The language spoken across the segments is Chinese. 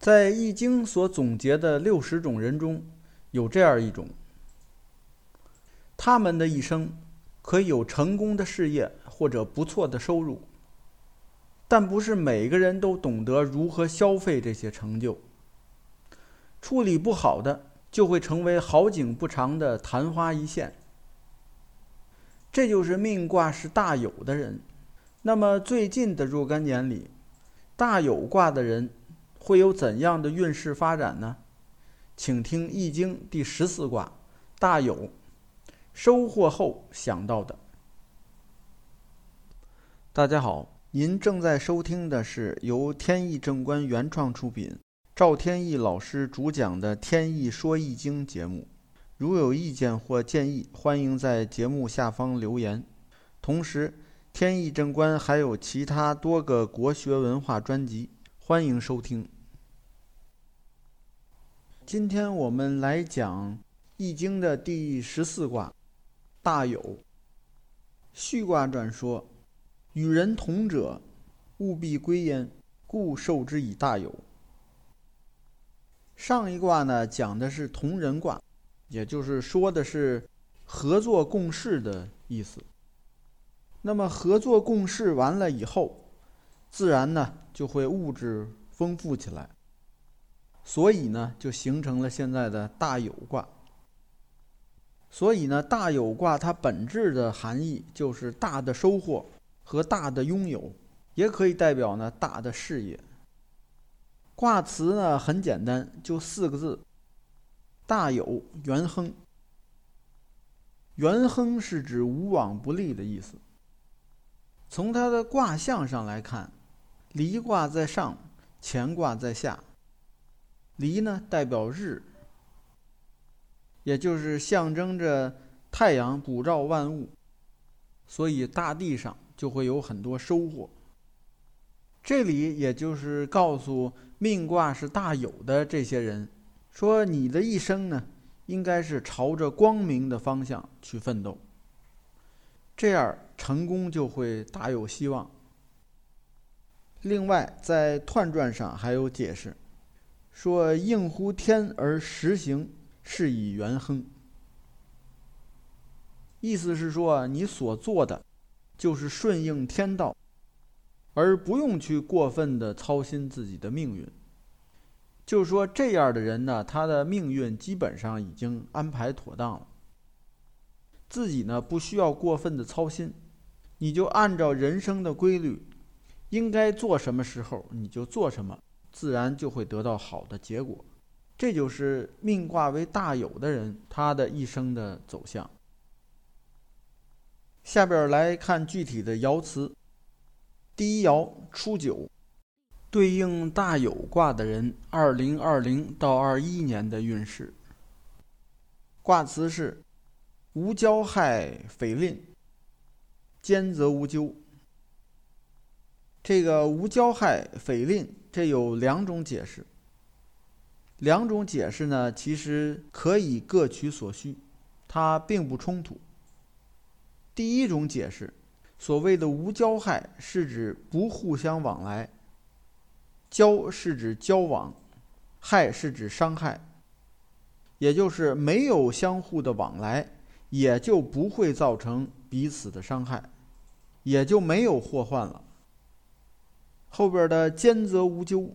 在《易经》所总结的六十种人中，有这样一种：他们的一生可以有成功的事业或者不错的收入，但不是每个人都懂得如何消费这些成就。处理不好的，就会成为好景不长的昙花一现。这就是命卦是大有的人。那么最近的若干年里，大有卦的人。会有怎样的运势发展呢？请听《易经》第十四卦“大有”，收获后想到的。大家好，您正在收听的是由天意正观原创出品、赵天意老师主讲的《天意说易经》节目。如有意见或建议，欢迎在节目下方留言。同时，天意正观还有其他多个国学文化专辑。欢迎收听。今天我们来讲《易经》的第十四卦“大有”。序卦传说：“与人同者，务必归焉，故受之以大有。”上一卦呢，讲的是同人卦，也就是说的是合作共事的意思。那么合作共事完了以后，自然呢，就会物质丰富起来，所以呢，就形成了现在的大有卦。所以呢，大有卦它本质的含义就是大的收获和大的拥有，也可以代表呢大的事业。卦辞呢很简单，就四个字：大有元亨。元亨是指无往不利的意思。从它的卦象上来看。离卦在上，乾卦在下。离呢代表日，也就是象征着太阳普照万物，所以大地上就会有很多收获。这里也就是告诉命卦是大有的这些人，说你的一生呢，应该是朝着光明的方向去奋斗，这样成功就会大有希望。另外，在《彖传》上还有解释，说“应乎天而实行，是以元亨”。意思是说，你所做的就是顺应天道，而不用去过分的操心自己的命运。就是说，这样的人呢，他的命运基本上已经安排妥当了，自己呢不需要过分的操心，你就按照人生的规律。应该做什么时候你就做什么，自然就会得到好的结果。这就是命卦为大有的人他的一生的走向。下边来看具体的爻辞。第一爻初九，对应大有卦的人二零二零到二一年的运势。卦辞是：无交害，匪吝，兼则无咎。这个无交害匪吝，这有两种解释。两种解释呢，其实可以各取所需，它并不冲突。第一种解释，所谓的无交害，是指不互相往来。交是指交往，害是指伤害，也就是没有相互的往来，也就不会造成彼此的伤害，也就没有祸患了。后边的“兼则无咎”，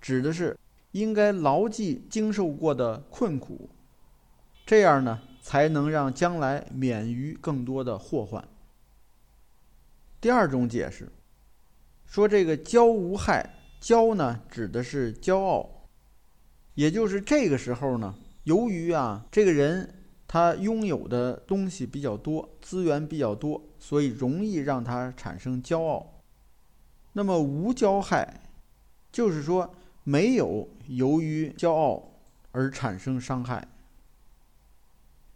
指的是应该牢记经受过的困苦，这样呢，才能让将来免于更多的祸患。第二种解释，说这个“骄无害”，“骄”呢指的是骄傲，也就是这个时候呢，由于啊这个人他拥有的东西比较多，资源比较多，所以容易让他产生骄傲。那么无骄害，就是说没有由于骄傲而产生伤害，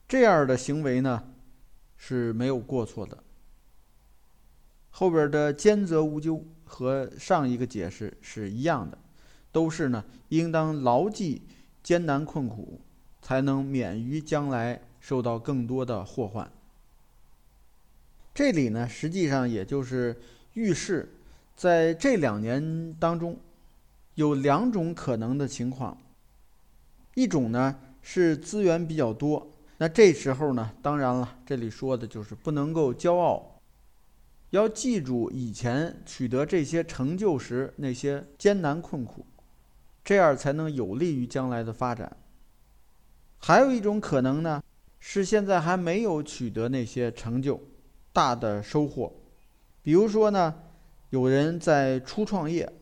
这样的行为呢是没有过错的。后边的兼则无咎和上一个解释是一样的，都是呢应当牢记艰难困苦，才能免于将来受到更多的祸患。这里呢实际上也就是预示。在这两年当中，有两种可能的情况，一种呢是资源比较多，那这时候呢，当然了，这里说的就是不能够骄傲，要记住以前取得这些成就时那些艰难困苦，这样才能有利于将来的发展。还有一种可能呢，是现在还没有取得那些成就、大的收获，比如说呢，有人在初创业。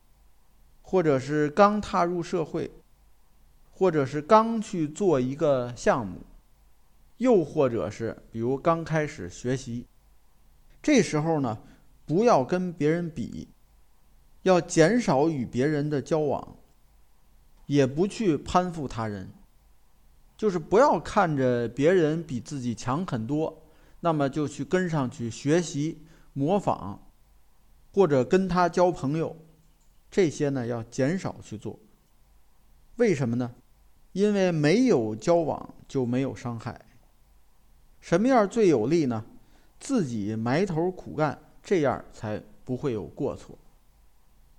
或者是刚踏入社会，或者是刚去做一个项目，又或者是比如刚开始学习，这时候呢，不要跟别人比，要减少与别人的交往，也不去攀附他人，就是不要看着别人比自己强很多，那么就去跟上去学习、模仿，或者跟他交朋友。这些呢要减少去做，为什么呢？因为没有交往就没有伤害。什么样最有利呢？自己埋头苦干，这样才不会有过错。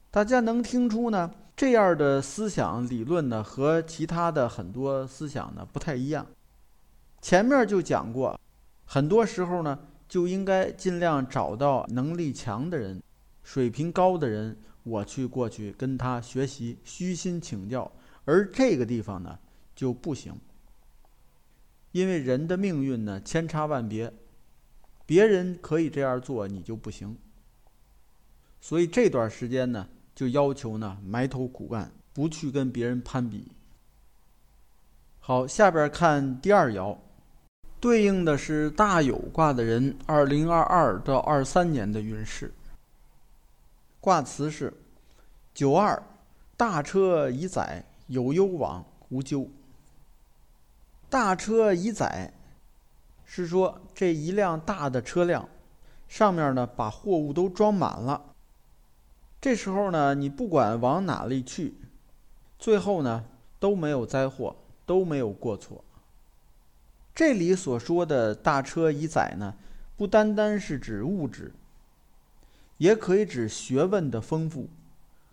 大家能听出呢？这样的思想理论呢，和其他的很多思想呢不太一样。前面就讲过，很多时候呢就应该尽量找到能力强的人、水平高的人。我去过去跟他学习，虚心请教，而这个地方呢就不行，因为人的命运呢千差万别，别人可以这样做，你就不行。所以这段时间呢，就要求呢埋头苦干，不去跟别人攀比。好，下边看第二爻，对应的是大有卦的人，二零二二到二三年的运势。卦辞是：九二，大车已载，有攸往，无咎。大车已载，是说这一辆大的车辆，上面呢把货物都装满了。这时候呢，你不管往哪里去，最后呢都没有灾祸，都没有过错。这里所说的大车已载呢，不单单是指物质。也可以指学问的丰富，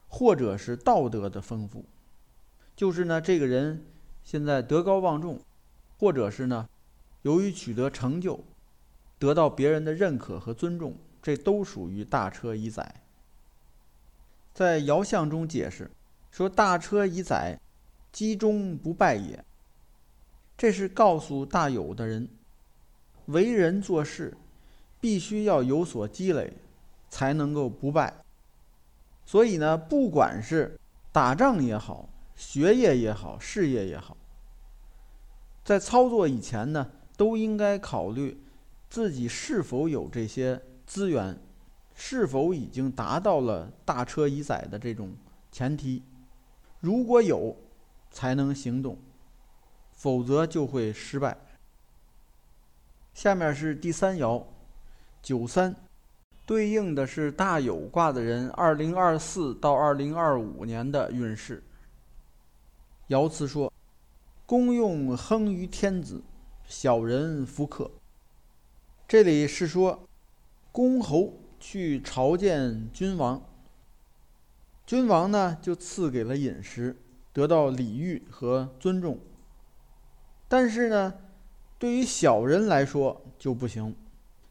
或者是道德的丰富。就是呢，这个人现在德高望重，或者是呢，由于取得成就，得到别人的认可和尊重，这都属于大车已载。在爻象中解释说：“大车已载，积中不败也。”这是告诉大有的人，为人做事必须要有所积累。才能够不败。所以呢，不管是打仗也好，学业也好，事业也好，在操作以前呢，都应该考虑自己是否有这些资源，是否已经达到了大车已载的这种前提。如果有，才能行动，否则就会失败。下面是第三爻，九三。对应的是大有卦的人，二零二四到二零二五年的运势。爻辞说：“公用亨于天子，小人福克。”这里是说，公侯去朝见君王，君王呢就赐给了饮食，得到礼遇和尊重。但是呢，对于小人来说就不行。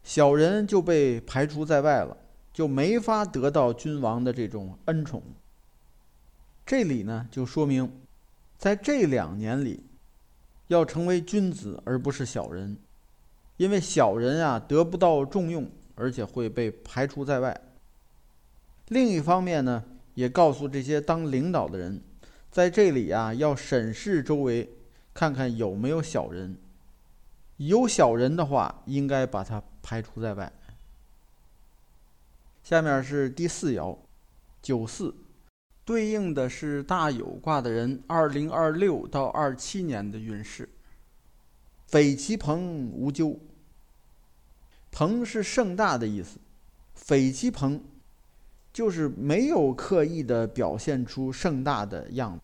小人就被排除在外了，就没法得到君王的这种恩宠。这里呢，就说明，在这两年里，要成为君子而不是小人，因为小人啊得不到重用，而且会被排除在外。另一方面呢，也告诉这些当领导的人，在这里啊要审视周围，看看有没有小人。有小人的话，应该把它排除在外。下面是第四爻，九四，对应的是大有卦的人，二零二六到二七年的运势。匪其朋无咎。朋是盛大的意思，匪其朋，就是没有刻意的表现出盛大的样子。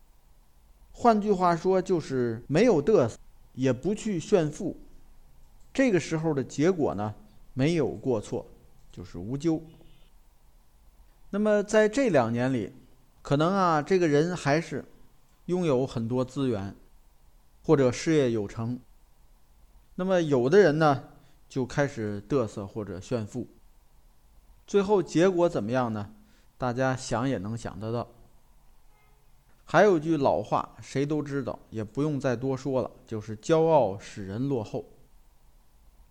换句话说，就是没有嘚瑟，也不去炫富。这个时候的结果呢，没有过错，就是无咎。那么在这两年里，可能啊，这个人还是拥有很多资源，或者事业有成。那么有的人呢，就开始嘚瑟或者炫富，最后结果怎么样呢？大家想也能想得到。还有句老话，谁都知道，也不用再多说了，就是“骄傲使人落后”。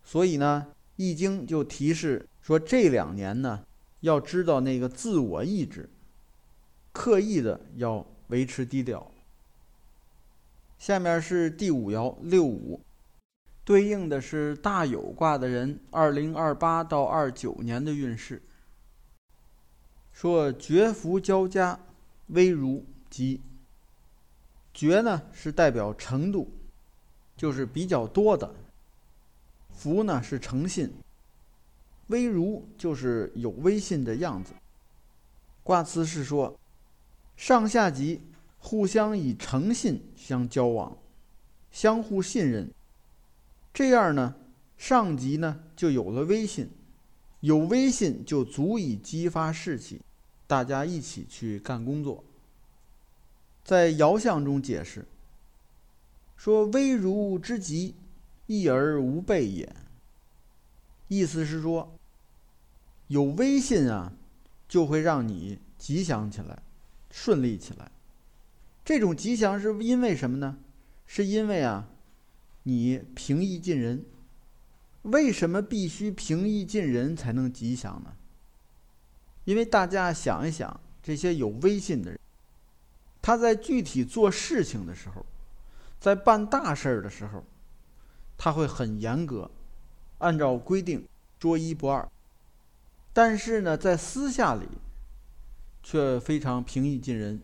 所以呢，《易经》就提示说，这两年呢，要知道那个自我意志，刻意的要维持低调。下面是第五爻六五。对应的是大有卦的人，二零二八到二九年的运势。说绝福交加，微如吉。绝呢是代表程度，就是比较多的。福呢是诚信，微如就是有威信的样子。卦辞是说，上下级互相以诚信相交往，相互信任。这样呢，上级呢就有了威信，有威信就足以激发士气，大家一起去干工作。在爻象中解释说：“威如之极，义而无备也。”意思是说，有威信啊，就会让你吉祥起来，顺利起来。这种吉祥是因为什么呢？是因为啊。你平易近人，为什么必须平易近人才能吉祥呢？因为大家想一想，这些有威信的人，他在具体做事情的时候，在办大事儿的时候，他会很严格，按照规定说一不二。但是呢，在私下里，却非常平易近人，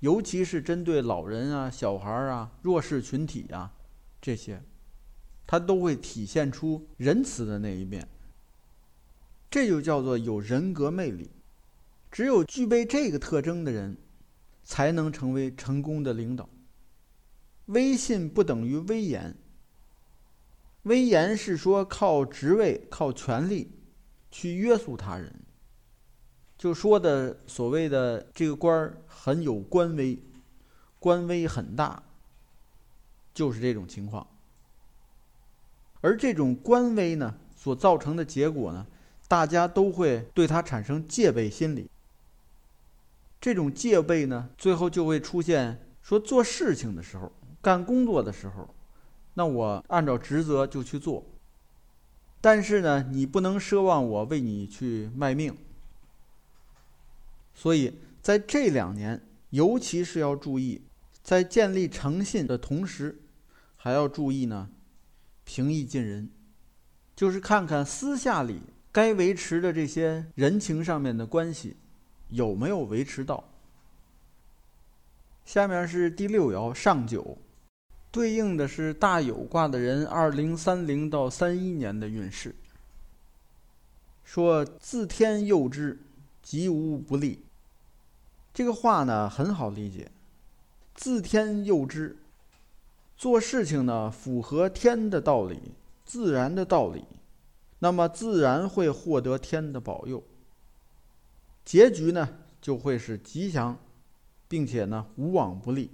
尤其是针对老人啊、小孩啊、弱势群体啊。这些，他都会体现出仁慈的那一面。这就叫做有人格魅力。只有具备这个特征的人，才能成为成功的领导。威信不等于威严。威严是说靠职位、靠权力去约束他人。就说的所谓的这个官儿很有官威，官威很大。就是这种情况，而这种官威呢，所造成的结果呢，大家都会对他产生戒备心理。这种戒备呢，最后就会出现说做事情的时候、干工作的时候，那我按照职责就去做。但是呢，你不能奢望我为你去卖命。所以在这两年，尤其是要注意，在建立诚信的同时。还要注意呢，平易近人，就是看看私下里该维持的这些人情上面的关系有没有维持到。下面是第六爻上九，对应的是大有卦的人二零三零到三一年的运势。说自天佑之，吉无不利。这个话呢很好理解，自天佑之。做事情呢，符合天的道理、自然的道理，那么自然会获得天的保佑。结局呢，就会是吉祥，并且呢，无往不利。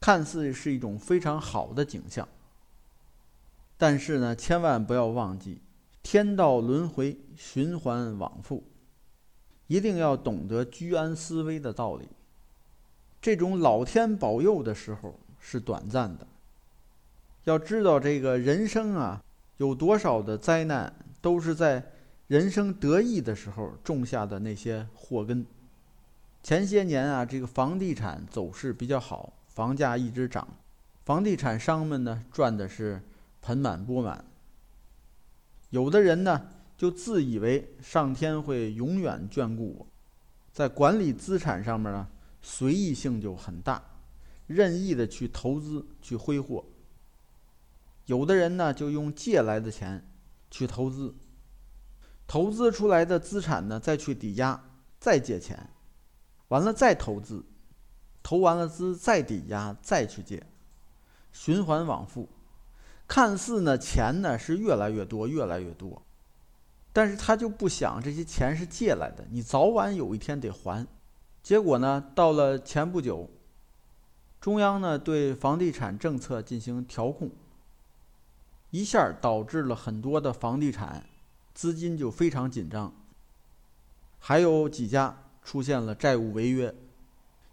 看似是一种非常好的景象，但是呢，千万不要忘记，天道轮回，循环往复，一定要懂得居安思危的道理。这种老天保佑的时候。是短暂的。要知道，这个人生啊，有多少的灾难，都是在人生得意的时候种下的那些祸根。前些年啊，这个房地产走势比较好，房价一直涨，房地产商们呢赚的是盆满钵满。有的人呢就自以为上天会永远眷顾我，在管理资产上面呢随意性就很大。任意的去投资去挥霍，有的人呢就用借来的钱去投资，投资出来的资产呢再去抵押，再借钱，完了再投资，投完了资再抵押再去借，循环往复，看似呢钱呢是越来越多越来越多，但是他就不想这些钱是借来的，你早晚有一天得还，结果呢，到了前不久，中央呢对房地产政策进行调控，一下导致了很多的房地产资金就非常紧张，还有几家出现了债务违约，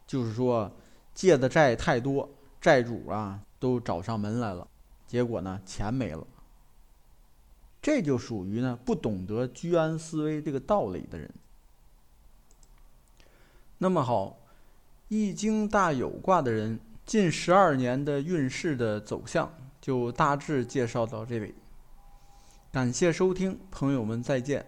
就是说借的债太多，债主啊都找上门来了，结果呢钱没了。这就属于呢不懂得居安思危这个道理的人。那么好，易经大有卦的人近十二年的运势的走向就大致介绍到这里。感谢收听，朋友们再见。